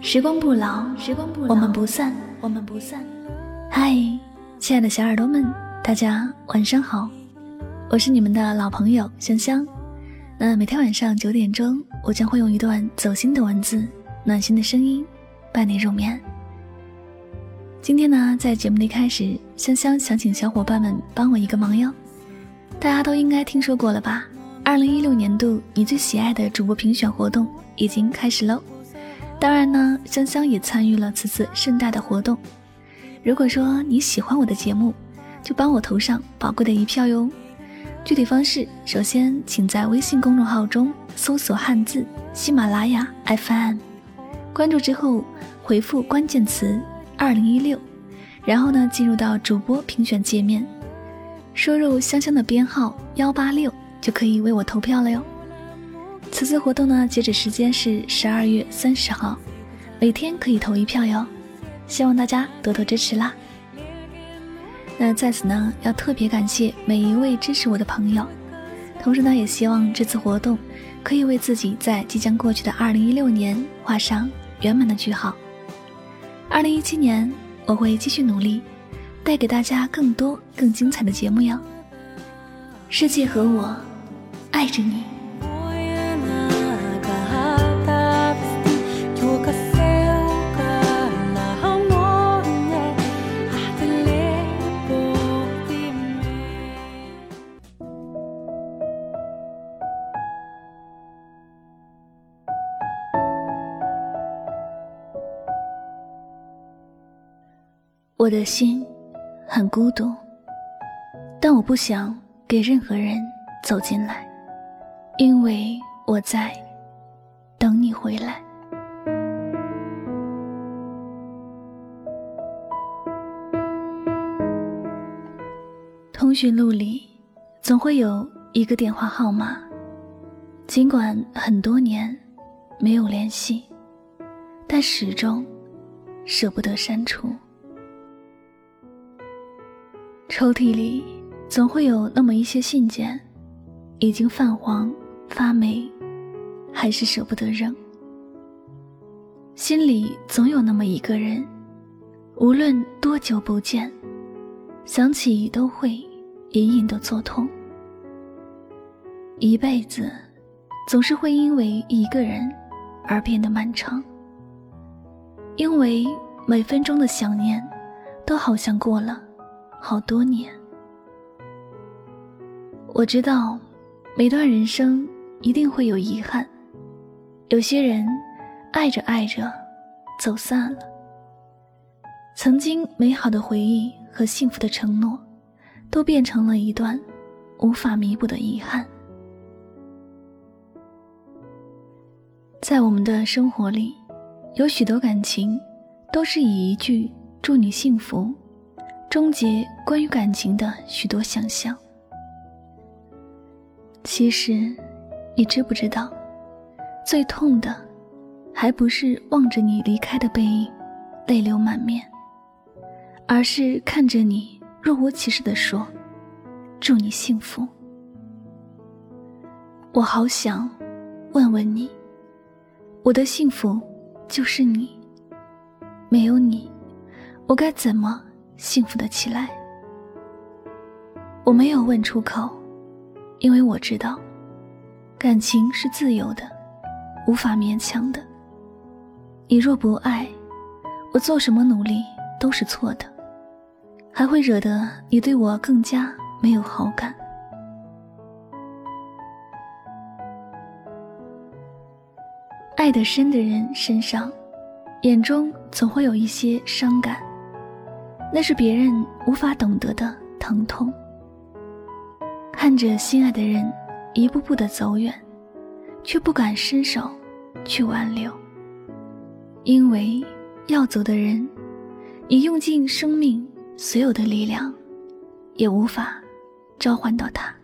时光不老，时光不老，我们不散，我们不散。嗨，亲爱的小耳朵们，大家晚上好，我是你们的老朋友香香。那每天晚上九点钟，我将会用一段走心的文字、暖心的声音，伴你入眠。今天呢，在节目的一开始，香香想请小伙伴们帮我一个忙哟。大家都应该听说过了吧？二零一六年度你最喜爱的主播评选活动已经开始喽。当然呢，香香也参与了此次盛大的活动。如果说你喜欢我的节目，就帮我投上宝贵的一票哟。具体方式，首先请在微信公众号中搜索汉字喜马拉雅 FM，关注之后回复关键词二零一六，然后呢进入到主播评选界面，输入香香的编号幺八六，就可以为我投票了哟。此次活动呢，截止时间是十二月三十号，每天可以投一票哟，希望大家多多支持啦。那在此呢，要特别感谢每一位支持我的朋友，同时呢，也希望这次活动可以为自己在即将过去的二零一六年画上圆满的句号。二零一七年，我会继续努力，带给大家更多更精彩的节目哟。世界和我，爱着你。我的心很孤独，但我不想给任何人走进来，因为我在等你回来。通讯录里总会有一个电话号码，尽管很多年没有联系，但始终舍不得删除。抽屉里总会有那么一些信件，已经泛黄发霉，还是舍不得扔。心里总有那么一个人，无论多久不见，想起都会隐隐的作痛。一辈子总是会因为一个人而变得漫长，因为每分钟的想念，都好像过了。好多年，我知道，每段人生一定会有遗憾。有些人爱着爱着，走散了。曾经美好的回忆和幸福的承诺，都变成了一段无法弥补的遗憾。在我们的生活里，有许多感情，都是以一句“祝你幸福”。终结关于感情的许多想象。其实，你知不知道，最痛的，还不是望着你离开的背影，泪流满面，而是看着你若无其事的说：“祝你幸福。”我好想问问你，我的幸福就是你，没有你，我该怎么？幸福的起来，我没有问出口，因为我知道，感情是自由的，无法勉强的。你若不爱，我做什么努力都是错的，还会惹得你对我更加没有好感。爱得深的人身上，眼中总会有一些伤感。那是别人无法懂得的疼痛。看着心爱的人一步步的走远，却不敢伸手去挽留，因为要走的人，你用尽生命所有的力量，也无法召唤到他。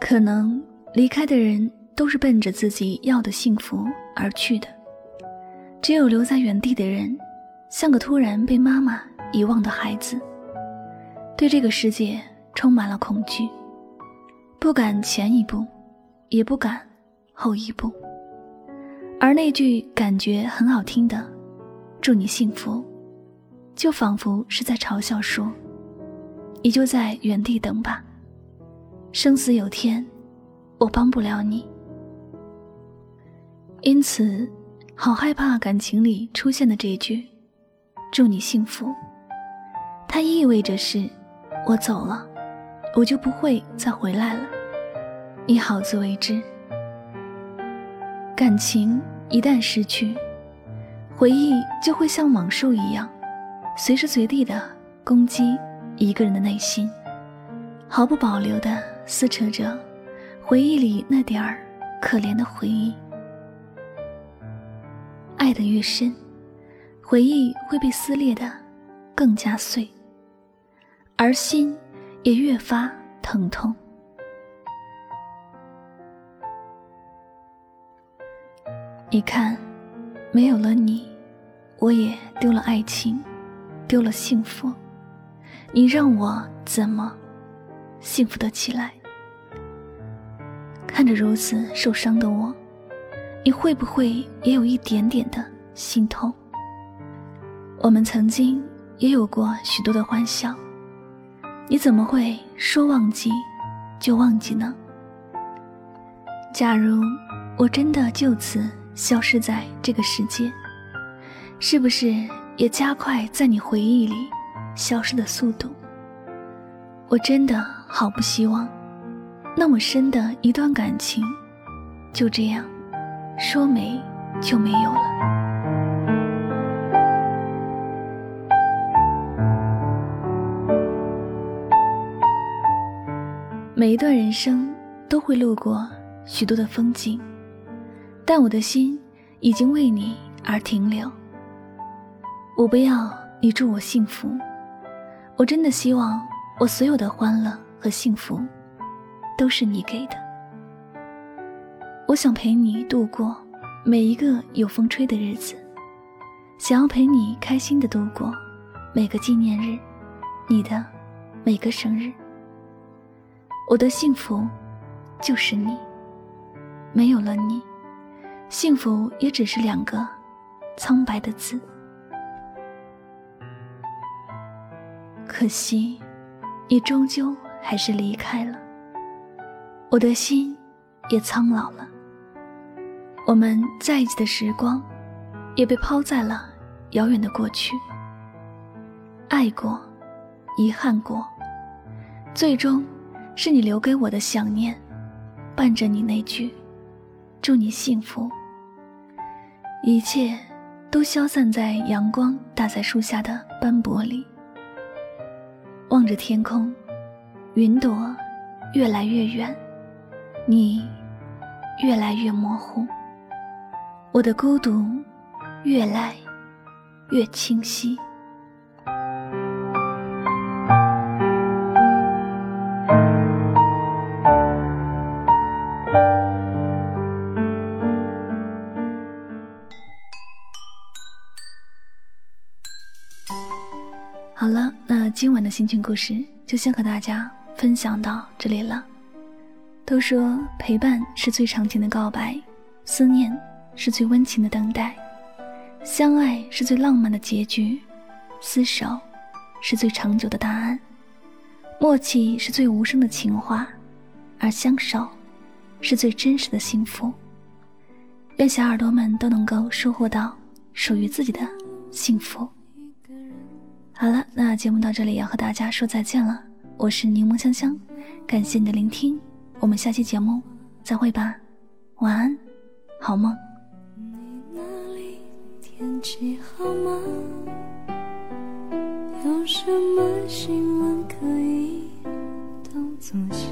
可能离开的人都是奔着自己要的幸福而去的，只有留在原地的人。像个突然被妈妈遗忘的孩子，对这个世界充满了恐惧，不敢前一步，也不敢后一步。而那句感觉很好听的“祝你幸福”，就仿佛是在嘲笑说：“你就在原地等吧，生死有天，我帮不了你。”因此，好害怕感情里出现的这一句“祝你幸福”，它意味着是我走了，我就不会再回来了，你好自为之。感情一旦失去，回忆就会像猛兽一样，随时随地的攻击一个人的内心，毫不保留的撕扯着回忆里那点儿可怜的回忆。爱得越深，回忆会被撕裂的更加碎，而心也越发疼痛。你看，没有了你，我也丢了爱情，丢了幸福。你让我怎么幸福得起来？看着如此受伤的我，你会不会也有一点点的心痛？我们曾经也有过许多的欢笑，你怎么会说忘记就忘记呢？假如我真的就此……消失在这个世界，是不是也加快在你回忆里消失的速度？我真的好不希望，那么深的一段感情，就这样说没就没有了。每一段人生都会路过许多的风景。但我的心已经为你而停留。我不要你祝我幸福，我真的希望我所有的欢乐和幸福都是你给的。我想陪你度过每一个有风吹的日子，想要陪你开心的度过每个纪念日，你的每个生日。我的幸福就是你，没有了你。幸福也只是两个苍白的字。可惜，你终究还是离开了，我的心也苍老了。我们在一起的时光，也被抛在了遥远的过去。爱过，遗憾过，最终是你留给我的想念，伴着你那句“祝你幸福”。一切都消散在阳光打在树下的斑驳里。望着天空，云朵越来越远，你越来越模糊，我的孤独越来越清晰。好了，那今晚的心情故事就先和大家分享到这里了。都说陪伴是最长情的告白，思念是最温情的等待，相爱是最浪漫的结局，厮守是最长久的答案，默契是最无声的情话，而相守是最真实的幸福。愿小耳朵们都能够收获到属于自己的幸福。好了，那节目到这里要和大家说再见了。我是柠檬香香，感谢你的聆听，我们下期节目再会吧，晚安，好梦。你那里天气好吗？有什么新闻可以当作笑